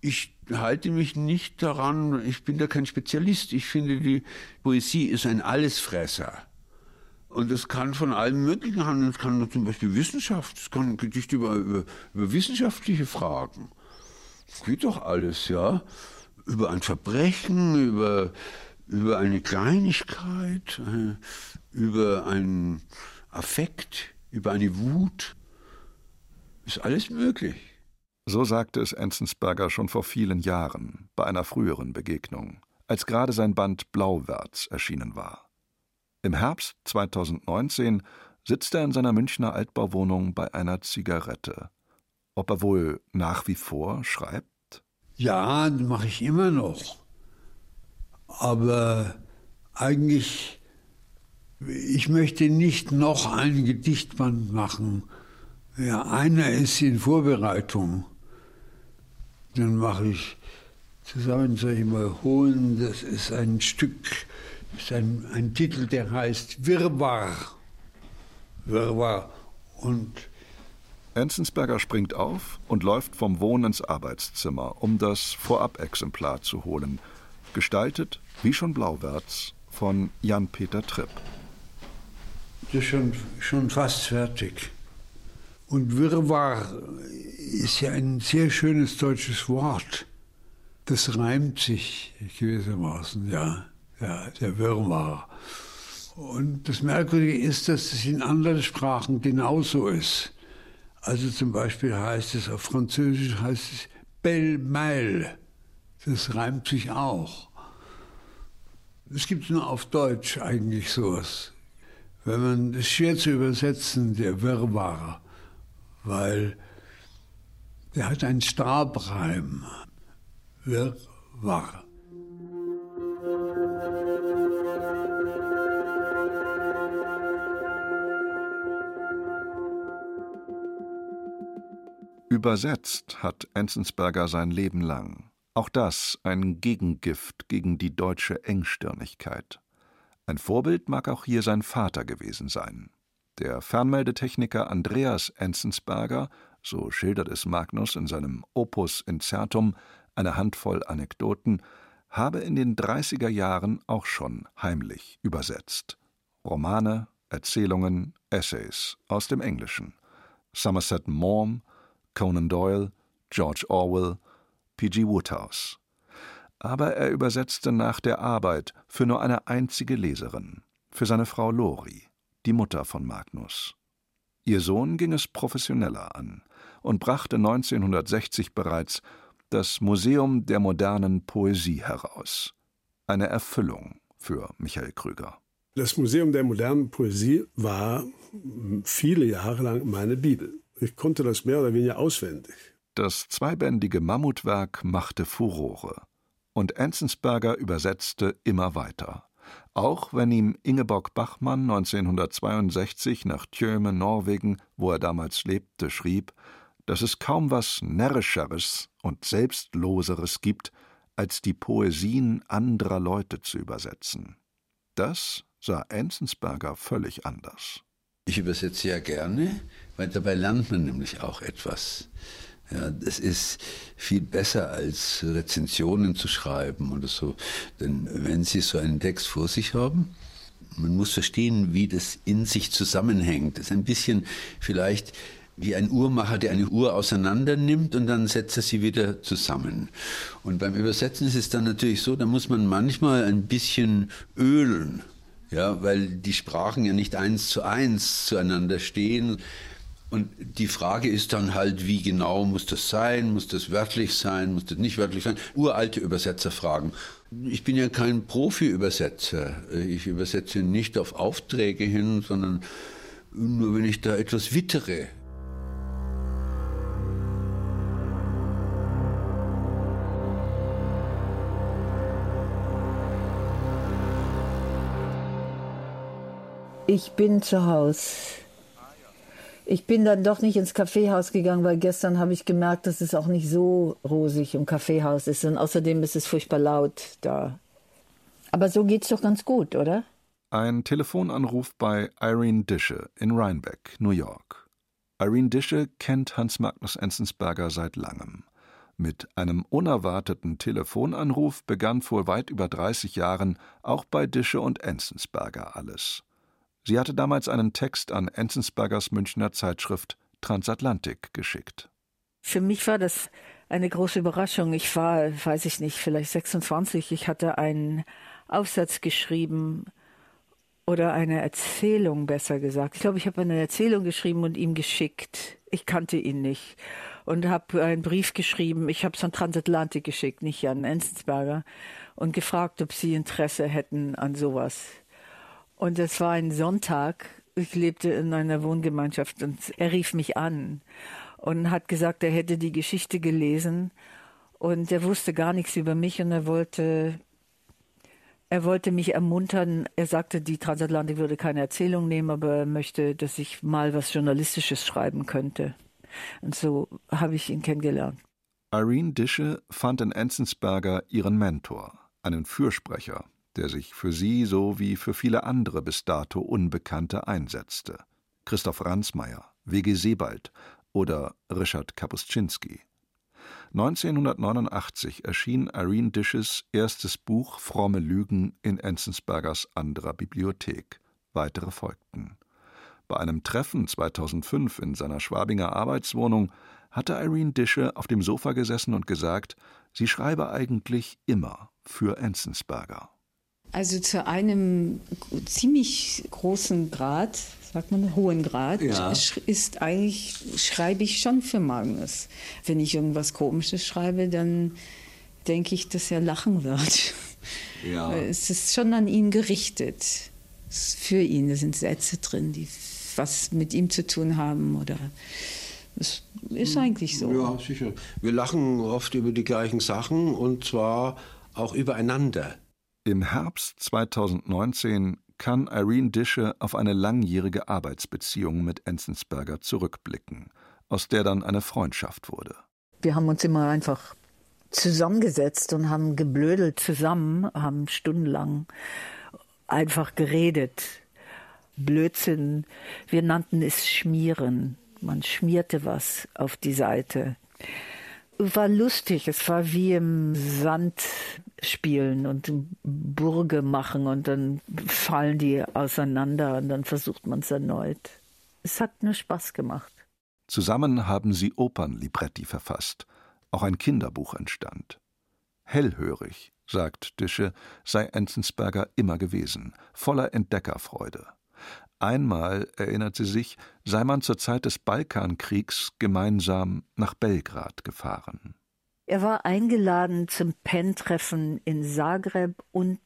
Ich halte mich nicht daran, ich bin da kein Spezialist. Ich finde, die Poesie ist ein Allesfresser. Und das kann von allem Möglichen handeln. Es kann zum Beispiel Wissenschaft, es kann Gedichte über, über, über wissenschaftliche Fragen. Das geht doch alles, ja. Über ein Verbrechen, über, über eine Kleinigkeit, äh, über einen Affekt, über eine Wut. Ist alles möglich. So sagte es Enzensberger schon vor vielen Jahren, bei einer früheren Begegnung, als gerade sein Band Blauwärts erschienen war. Im Herbst 2019 sitzt er in seiner Münchner Altbauwohnung bei einer Zigarette. Ob er wohl nach wie vor schreibt? Ja, mache ich immer noch. Aber eigentlich ich möchte nicht noch ein Gedichtband machen. Ja, einer ist in Vorbereitung. Dann mache ich zusammen, soll ich mal holen, das ist ein Stück, ist ein, ein Titel, der heißt Wirrwarr. Wirrwarr. Und Enzensberger springt auf und läuft vom Wohn ins Arbeitszimmer, um das Vorab-Exemplar zu holen. Gestaltet, wie schon Blauwärts, von Jan-Peter Tripp. Das ist schon, schon fast fertig. Und Wirrwarr ist ja ein sehr schönes deutsches Wort. Das reimt sich gewissermaßen, ja. Ja, der Wirrwarr. Und das Merkwürdige ist, dass es in anderen Sprachen genauso ist. Also zum Beispiel heißt es auf Französisch heißt es Belle-Mail. Das reimt sich auch. Es gibt nur auf Deutsch eigentlich sowas wenn man ist schwer zu übersetzen, der Wirrwarr, weil der hat einen Stabreim. Wirrwarr. Übersetzt hat Enzensberger sein Leben lang. Auch das ein Gegengift gegen die deutsche Engstirnigkeit. Ein Vorbild mag auch hier sein Vater gewesen sein. Der Fernmeldetechniker Andreas Enzensberger, so schildert es Magnus in seinem Opus Incertum, eine Handvoll Anekdoten, habe in den 30er Jahren auch schon heimlich übersetzt. Romane, Erzählungen, Essays aus dem Englischen. Somerset Maugham, Conan Doyle, George Orwell, P.G. Woodhouse aber er übersetzte nach der Arbeit für nur eine einzige Leserin, für seine Frau Lori, die Mutter von Magnus. Ihr Sohn ging es professioneller an und brachte 1960 bereits das Museum der modernen Poesie heraus. Eine Erfüllung für Michael Krüger. Das Museum der modernen Poesie war viele Jahre lang meine Bibel. Ich konnte das mehr oder weniger auswendig. Das zweibändige Mammutwerk machte Furore und Enzensberger übersetzte immer weiter. Auch wenn ihm Ingeborg Bachmann 1962 nach Tjöme, Norwegen, wo er damals lebte, schrieb: dass es kaum was Närrischeres und Selbstloseres gibt, als die Poesien anderer Leute zu übersetzen. Das sah Enzensberger völlig anders. Ich übersetze ja gerne, weil dabei lernt man nämlich auch etwas. Ja, das ist viel besser als Rezensionen zu schreiben oder so. Denn wenn Sie so einen Text vor sich haben, man muss verstehen, wie das in sich zusammenhängt. Das ist ein bisschen vielleicht wie ein Uhrmacher, der eine Uhr auseinander nimmt und dann setzt er sie wieder zusammen. Und beim Übersetzen ist es dann natürlich so, da muss man manchmal ein bisschen ölen, ja, weil die Sprachen ja nicht eins zu eins zueinander stehen. Und die Frage ist dann halt, wie genau muss das sein? Muss das wörtlich sein? Muss das nicht wörtlich sein? Uralte Übersetzerfragen. Ich bin ja kein Profi-Übersetzer. Ich übersetze nicht auf Aufträge hin, sondern nur wenn ich da etwas wittere. Ich bin zu Hause. Ich bin dann doch nicht ins Kaffeehaus gegangen, weil gestern habe ich gemerkt, dass es auch nicht so rosig im Kaffeehaus ist. Und außerdem ist es furchtbar laut da. Aber so geht's doch ganz gut, oder? Ein Telefonanruf bei Irene Dische in Rhinebeck, New York. Irene Dische kennt Hans Magnus Enzensberger seit langem. Mit einem unerwarteten Telefonanruf begann vor weit über 30 Jahren auch bei Dische und Enzensberger alles. Sie hatte damals einen Text an Enzensbergers Münchner Zeitschrift Transatlantik geschickt. Für mich war das eine große Überraschung. Ich war, weiß ich nicht, vielleicht 26. Ich hatte einen Aufsatz geschrieben oder eine Erzählung, besser gesagt. Ich glaube, ich habe eine Erzählung geschrieben und ihm geschickt. Ich kannte ihn nicht und habe einen Brief geschrieben. Ich habe es an Transatlantik geschickt, nicht an Enzensberger und gefragt, ob sie Interesse hätten an sowas. Und es war ein Sonntag. Ich lebte in einer Wohngemeinschaft und er rief mich an und hat gesagt, er hätte die Geschichte gelesen und er wusste gar nichts über mich und er wollte er wollte mich ermuntern. Er sagte, die Transatlantik würde keine Erzählung nehmen, aber er möchte, dass ich mal was Journalistisches schreiben könnte. Und so habe ich ihn kennengelernt. Irene Dische fand in Enzensberger ihren Mentor, einen Fürsprecher, der sich für sie so wie für viele andere bis dato Unbekannte einsetzte. Christoph Ransmayr, W.G. Sebald oder Richard Kapuscinski. 1989 erschien Irene Dishes erstes Buch Fromme Lügen in Enzensbergers anderer Bibliothek. Weitere folgten. Bei einem Treffen 2005 in seiner Schwabinger Arbeitswohnung hatte Irene Dische auf dem Sofa gesessen und gesagt, sie schreibe eigentlich immer für Enzensberger. Also zu einem ziemlich großen Grad, sagt man, hohen Grad, ja. ist eigentlich, schreibe ich schon für Magnus. Wenn ich irgendwas Komisches schreibe, dann denke ich, dass er lachen wird. Ja. Es ist schon an ihn gerichtet. Es ist für ihn, da sind Sätze drin, die was mit ihm zu tun haben oder es ist hm. eigentlich so. Ja, sicher. Wir lachen oft über die gleichen Sachen und zwar auch übereinander. Im Herbst 2019 kann Irene Dische auf eine langjährige Arbeitsbeziehung mit Enzensberger zurückblicken, aus der dann eine Freundschaft wurde. Wir haben uns immer einfach zusammengesetzt und haben geblödelt zusammen, haben stundenlang einfach geredet. Blödsinn. Wir nannten es Schmieren. Man schmierte was auf die Seite war lustig. Es war wie im Sand spielen und Burge machen und dann fallen die auseinander und dann versucht man es erneut. Es hat nur Spaß gemacht. Zusammen haben sie Opernlibretti verfasst. Auch ein Kinderbuch entstand. Hellhörig, sagt Dische, sei Enzensberger immer gewesen, voller Entdeckerfreude. Einmal, erinnert sie sich, sei man zur Zeit des Balkankriegs gemeinsam nach Belgrad gefahren. Er war eingeladen zum Pen-Treffen in Zagreb und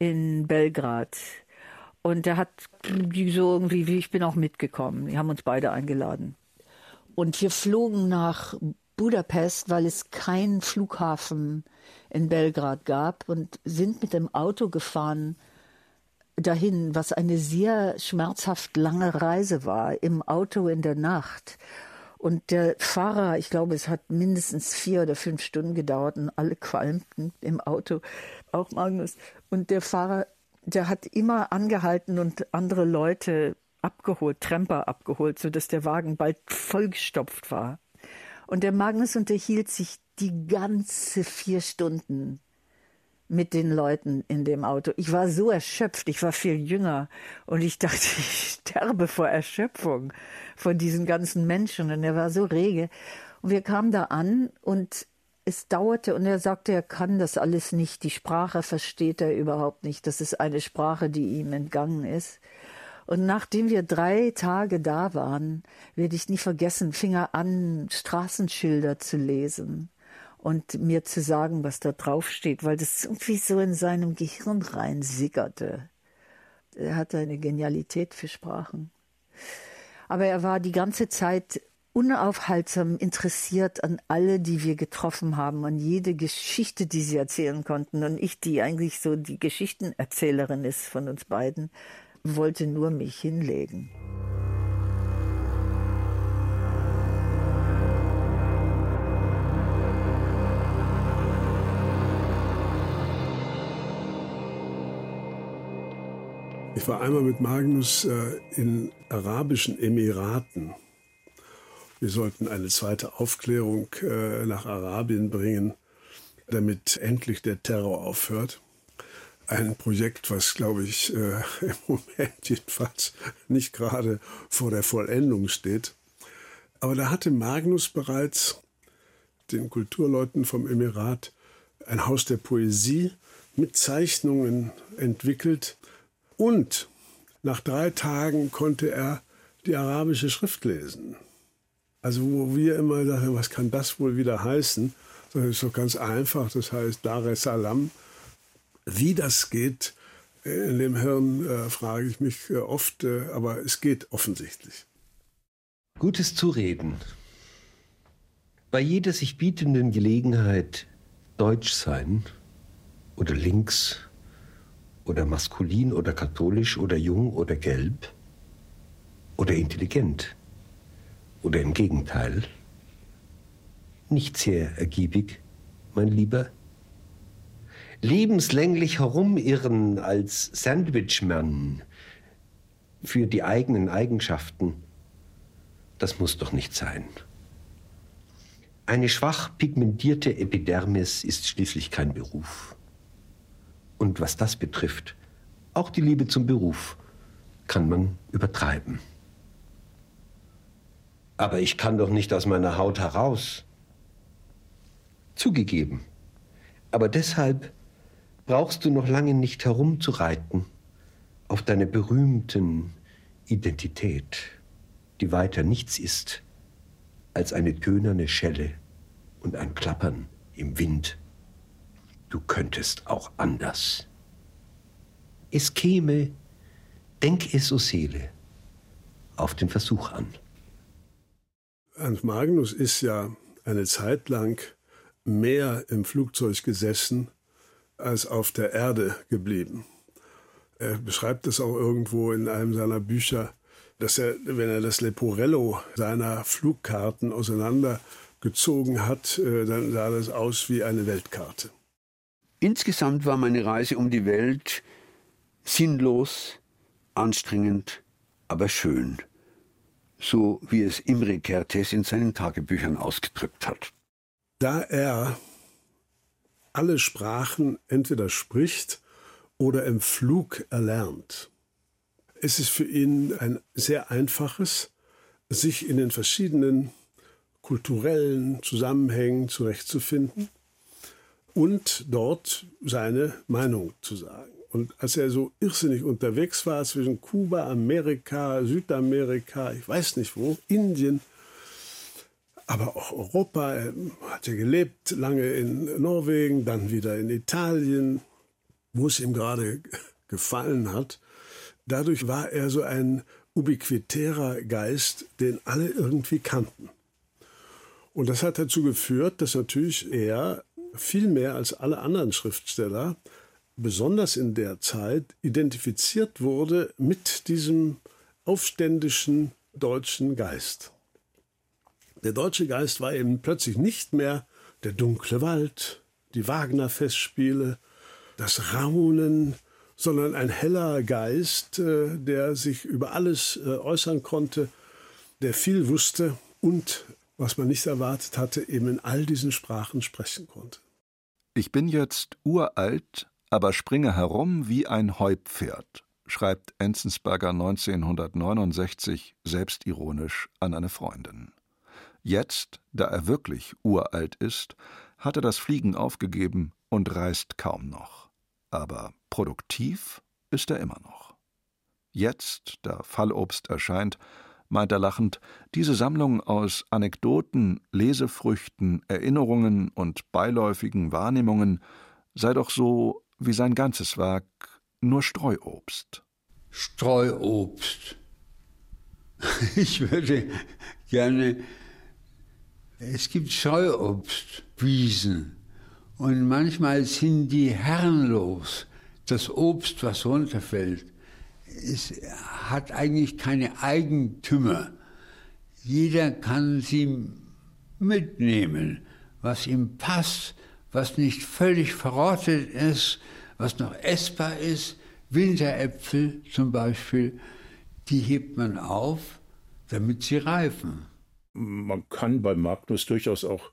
in Belgrad. Und er hat so irgendwie, wie ich bin auch mitgekommen. Die haben uns beide eingeladen. Und wir flogen nach Budapest, weil es keinen Flughafen in Belgrad gab und sind mit dem Auto gefahren dahin, was eine sehr schmerzhaft lange Reise war, im Auto in der Nacht. Und der Fahrer, ich glaube, es hat mindestens vier oder fünf Stunden gedauert und alle qualmten im Auto, auch Magnus. Und der Fahrer, der hat immer angehalten und andere Leute abgeholt, Tremper abgeholt, sodass der Wagen bald vollgestopft war. Und der Magnus unterhielt sich die ganze vier Stunden mit den Leuten in dem Auto. Ich war so erschöpft, ich war viel jünger und ich dachte, ich sterbe vor Erschöpfung von diesen ganzen Menschen und er war so rege. Und wir kamen da an und es dauerte und er sagte, er kann das alles nicht, die Sprache versteht er überhaupt nicht, das ist eine Sprache, die ihm entgangen ist. Und nachdem wir drei Tage da waren, werde ich nie vergessen, fing er an, Straßenschilder zu lesen und mir zu sagen, was da drauf steht, weil das irgendwie so in seinem Gehirn reinsickerte. Er hatte eine Genialität für Sprachen. Aber er war die ganze Zeit unaufhaltsam interessiert an alle, die wir getroffen haben, an jede Geschichte, die sie erzählen konnten. Und ich, die eigentlich so die Geschichtenerzählerin ist von uns beiden, wollte nur mich hinlegen. Ich war einmal mit Magnus äh, in arabischen Emiraten. Wir sollten eine zweite Aufklärung äh, nach Arabien bringen, damit endlich der Terror aufhört. Ein Projekt, was, glaube ich, äh, im Moment jedenfalls nicht gerade vor der Vollendung steht. Aber da hatte Magnus bereits den Kulturleuten vom Emirat ein Haus der Poesie mit Zeichnungen entwickelt, und nach drei Tagen konnte er die arabische Schrift lesen. Also wo wir immer sagen, was kann das wohl wieder heißen? Das ist doch ganz einfach, das heißt Dar es Salam. Wie das geht, in dem Hirn äh, frage ich mich äh, oft, äh, aber es geht offensichtlich. Gutes Zureden. Bei jeder sich bietenden Gelegenheit Deutsch sein oder links oder maskulin oder katholisch oder jung oder gelb oder intelligent oder im Gegenteil. Nicht sehr ergiebig, mein Lieber. Lebenslänglich herumirren als Sandwichmann für die eigenen Eigenschaften, das muss doch nicht sein. Eine schwach pigmentierte Epidermis ist schließlich kein Beruf. Und was das betrifft, auch die Liebe zum Beruf kann man übertreiben. Aber ich kann doch nicht aus meiner Haut heraus. Zugegeben. Aber deshalb brauchst du noch lange nicht herumzureiten auf deine berühmten Identität, die weiter nichts ist als eine tönerne Schelle und ein Klappern im Wind du könntest auch anders. Es käme, denk es, o Seele, auf den Versuch an. Hans Magnus ist ja eine Zeit lang mehr im Flugzeug gesessen als auf der Erde geblieben. Er beschreibt es auch irgendwo in einem seiner Bücher, dass er, wenn er das Leporello seiner Flugkarten auseinandergezogen hat, äh, dann sah das aus wie eine Weltkarte. Insgesamt war meine Reise um die Welt sinnlos, anstrengend, aber schön, so wie es Imre Kertész in seinen Tagebüchern ausgedrückt hat. Da er alle Sprachen entweder spricht oder im Flug erlernt, ist es für ihn ein sehr einfaches, sich in den verschiedenen kulturellen Zusammenhängen zurechtzufinden und dort seine Meinung zu sagen. Und als er so irrsinnig unterwegs war zwischen Kuba, Amerika, Südamerika, ich weiß nicht wo, Indien, aber auch Europa, er hat ja gelebt lange in Norwegen, dann wieder in Italien, wo es ihm gerade gefallen hat. Dadurch war er so ein ubiquitärer Geist, den alle irgendwie kannten. Und das hat dazu geführt, dass natürlich er viel mehr als alle anderen Schriftsteller, besonders in der Zeit, identifiziert wurde mit diesem aufständischen deutschen Geist. Der deutsche Geist war eben plötzlich nicht mehr der dunkle Wald, die Wagner-Festspiele, das Raunen, sondern ein heller Geist, äh, der sich über alles äh, äußern konnte, der viel wusste und, was man nicht erwartet hatte, eben in all diesen Sprachen sprechen konnte. Ich bin jetzt uralt, aber springe herum wie ein Heupferd, schreibt Enzensberger 1969 selbstironisch an eine Freundin. Jetzt, da er wirklich uralt ist, hat er das Fliegen aufgegeben und reist kaum noch. Aber produktiv ist er immer noch. Jetzt, da Fallobst erscheint, meint er lachend, diese Sammlung aus Anekdoten, Lesefrüchten, Erinnerungen und beiläufigen Wahrnehmungen sei doch so wie sein ganzes Werk nur Streuobst. Streuobst. Ich würde gerne. Es gibt Streuobstwiesen und manchmal sind die herrenlos. Das Obst, was runterfällt, es hat eigentlich keine Eigentümer. Jeder kann sie mitnehmen, was ihm passt, was nicht völlig verrottet ist, was noch essbar ist. Winteräpfel zum Beispiel, die hebt man auf, damit sie reifen. Man kann bei Magnus durchaus auch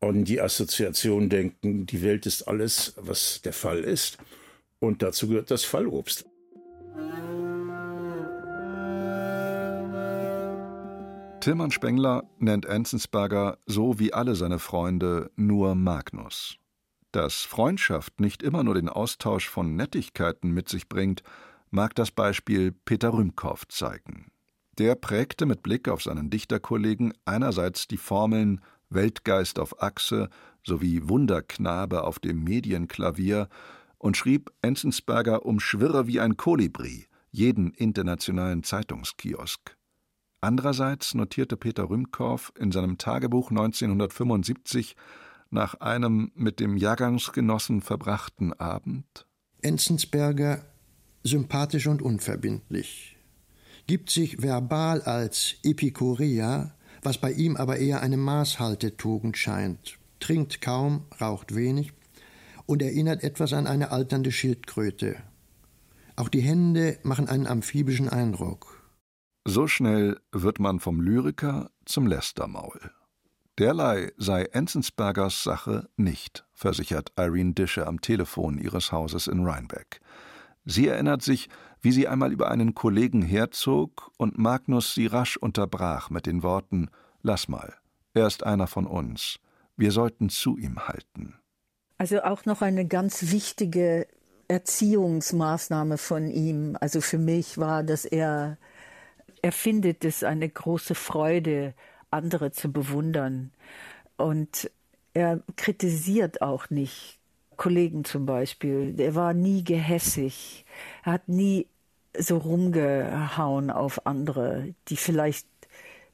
an die Assoziation denken, die Welt ist alles, was der Fall ist. Und dazu gehört das Fallobst. Tilman Spengler nennt Enzensberger so wie alle seine Freunde nur Magnus. Dass Freundschaft nicht immer nur den Austausch von Nettigkeiten mit sich bringt, mag das Beispiel Peter Rümkow zeigen. Der prägte mit Blick auf seinen Dichterkollegen einerseits die Formeln Weltgeist auf Achse sowie Wunderknabe auf dem Medienklavier und schrieb Enzensberger umschwirre wie ein Kolibri jeden internationalen Zeitungskiosk. Andererseits notierte Peter Rümkow in seinem Tagebuch 1975 nach einem mit dem Jahrgangsgenossen verbrachten Abend Enzensberger sympathisch und unverbindlich, gibt sich verbal als Epikureer, was bei ihm aber eher eine Maßhaltetugend scheint, trinkt kaum, raucht wenig und erinnert etwas an eine alternde Schildkröte. Auch die Hände machen einen amphibischen Eindruck. So schnell wird man vom Lyriker zum Lästermaul. Derlei sei Enzensbergers Sache nicht, versichert Irene Dische am Telefon ihres Hauses in Rheinbeck. Sie erinnert sich, wie sie einmal über einen Kollegen herzog und Magnus sie rasch unterbrach mit den Worten: Lass mal, er ist einer von uns. Wir sollten zu ihm halten. Also auch noch eine ganz wichtige Erziehungsmaßnahme von ihm. Also für mich war, dass er er findet es eine große Freude, andere zu bewundern. Und er kritisiert auch nicht Kollegen zum Beispiel. Er war nie gehässig. Er hat nie so rumgehauen auf andere, die vielleicht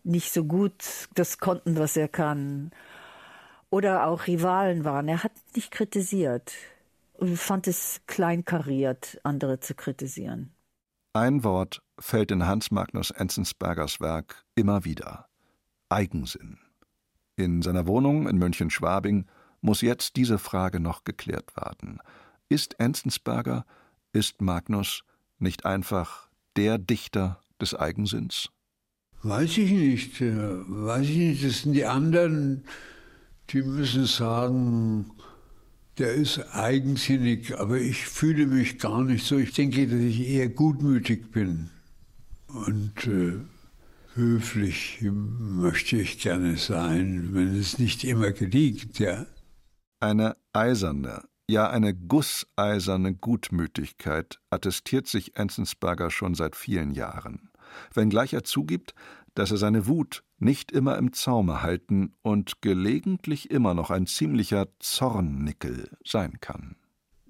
nicht so gut das konnten, was er kann. Oder auch Rivalen waren. Er hat nicht kritisiert und fand es kleinkariert, andere zu kritisieren. Ein Wort fällt in Hans Magnus Enzensbergers Werk immer wieder: Eigensinn. In seiner Wohnung in München-Schwabing muss jetzt diese Frage noch geklärt werden. Ist Enzensberger, ist Magnus nicht einfach der Dichter des Eigensinns? Weiß ich nicht. Äh, weiß ich nicht. Das sind die anderen, die müssen sagen, der ist eigensinnig, aber ich fühle mich gar nicht so. Ich denke, dass ich eher gutmütig bin. Und äh, höflich möchte ich gerne sein, wenn es nicht immer gelingt, ja. Eine eiserne, ja eine gusseiserne Gutmütigkeit attestiert sich Enzensberger schon seit vielen Jahren, wenngleich er zugibt, dass er seine Wut nicht immer im Zaume halten und gelegentlich immer noch ein ziemlicher Zornnickel sein kann.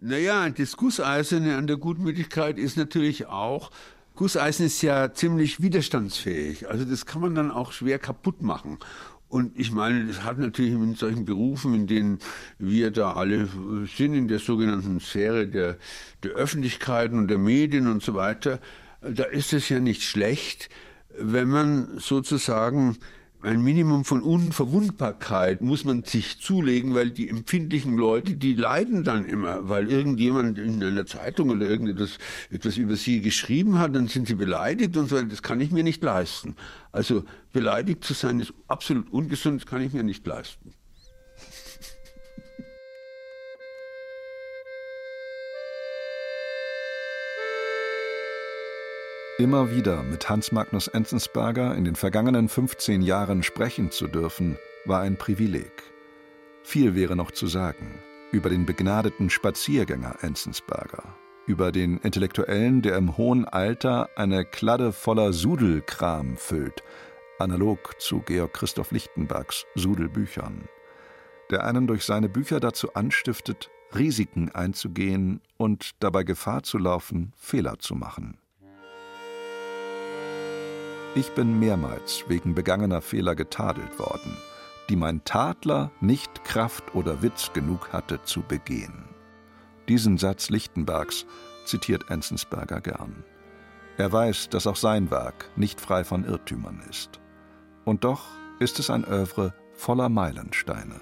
Naja, das Gusseiserne an der Gutmütigkeit ist natürlich auch, Gusseisen ist ja ziemlich widerstandsfähig. Also das kann man dann auch schwer kaputt machen. Und ich meine, das hat natürlich in solchen Berufen, in denen wir da alle sind, in der sogenannten Sphäre der, der Öffentlichkeiten und der Medien und so weiter, da ist es ja nicht schlecht, wenn man sozusagen ein Minimum von Unverwundbarkeit muss man sich zulegen, weil die empfindlichen Leute, die leiden dann immer, weil irgendjemand in einer Zeitung oder irgendetwas etwas über sie geschrieben hat, dann sind sie beleidigt und so, das kann ich mir nicht leisten. Also beleidigt zu sein ist absolut ungesund, das kann ich mir nicht leisten. Immer wieder mit Hans Magnus Enzensberger in den vergangenen 15 Jahren sprechen zu dürfen, war ein Privileg. Viel wäre noch zu sagen über den begnadeten Spaziergänger Enzensberger, über den Intellektuellen, der im hohen Alter eine Kladde voller Sudelkram füllt, analog zu Georg Christoph Lichtenbergs Sudelbüchern, der einen durch seine Bücher dazu anstiftet, Risiken einzugehen und dabei Gefahr zu laufen, Fehler zu machen. Ich bin mehrmals wegen begangener Fehler getadelt worden, die mein Tadler nicht Kraft oder Witz genug hatte zu begehen. Diesen Satz Lichtenbergs zitiert Enzensberger gern. Er weiß, dass auch sein Werk nicht frei von Irrtümern ist. Und doch ist es ein Övre voller Meilensteine,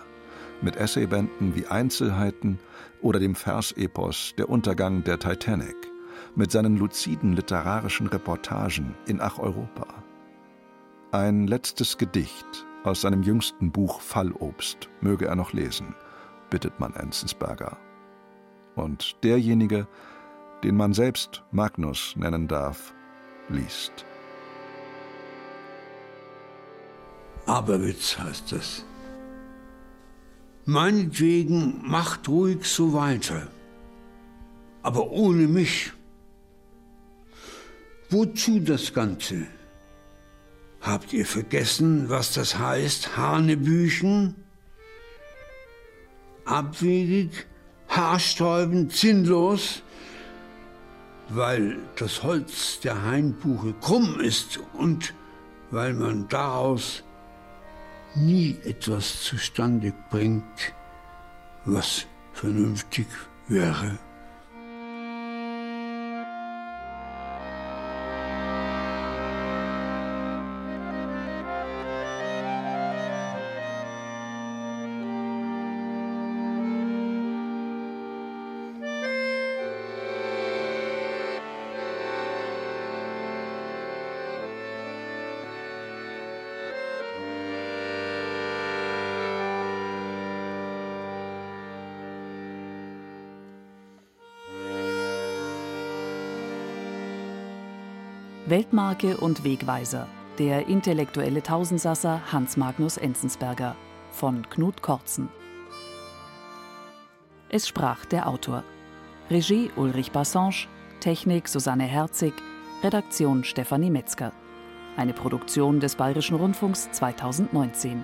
mit Essaybänden wie Einzelheiten oder dem Versepos Der Untergang der Titanic, mit seinen luziden literarischen Reportagen in Ach Europa. Ein letztes Gedicht aus seinem jüngsten Buch Fallobst möge er noch lesen, bittet man Enzensberger. Und derjenige, den man selbst Magnus nennen darf, liest. Aberwitz heißt es. Meinetwegen macht ruhig so weiter, aber ohne mich. Wozu das Ganze? Habt ihr vergessen, was das heißt, Hanebüchen? Abwegig, haarsträubend, sinnlos, weil das Holz der Hainbuche krumm ist und weil man daraus nie etwas zustande bringt, was vernünftig wäre. Weltmarke und Wegweiser. Der intellektuelle Tausendsasser Hans Magnus Enzensberger von Knut Kortzen. Es sprach der Autor. Regie Ulrich Bassange, Technik Susanne Herzig, Redaktion Stefanie Metzger. Eine Produktion des Bayerischen Rundfunks 2019.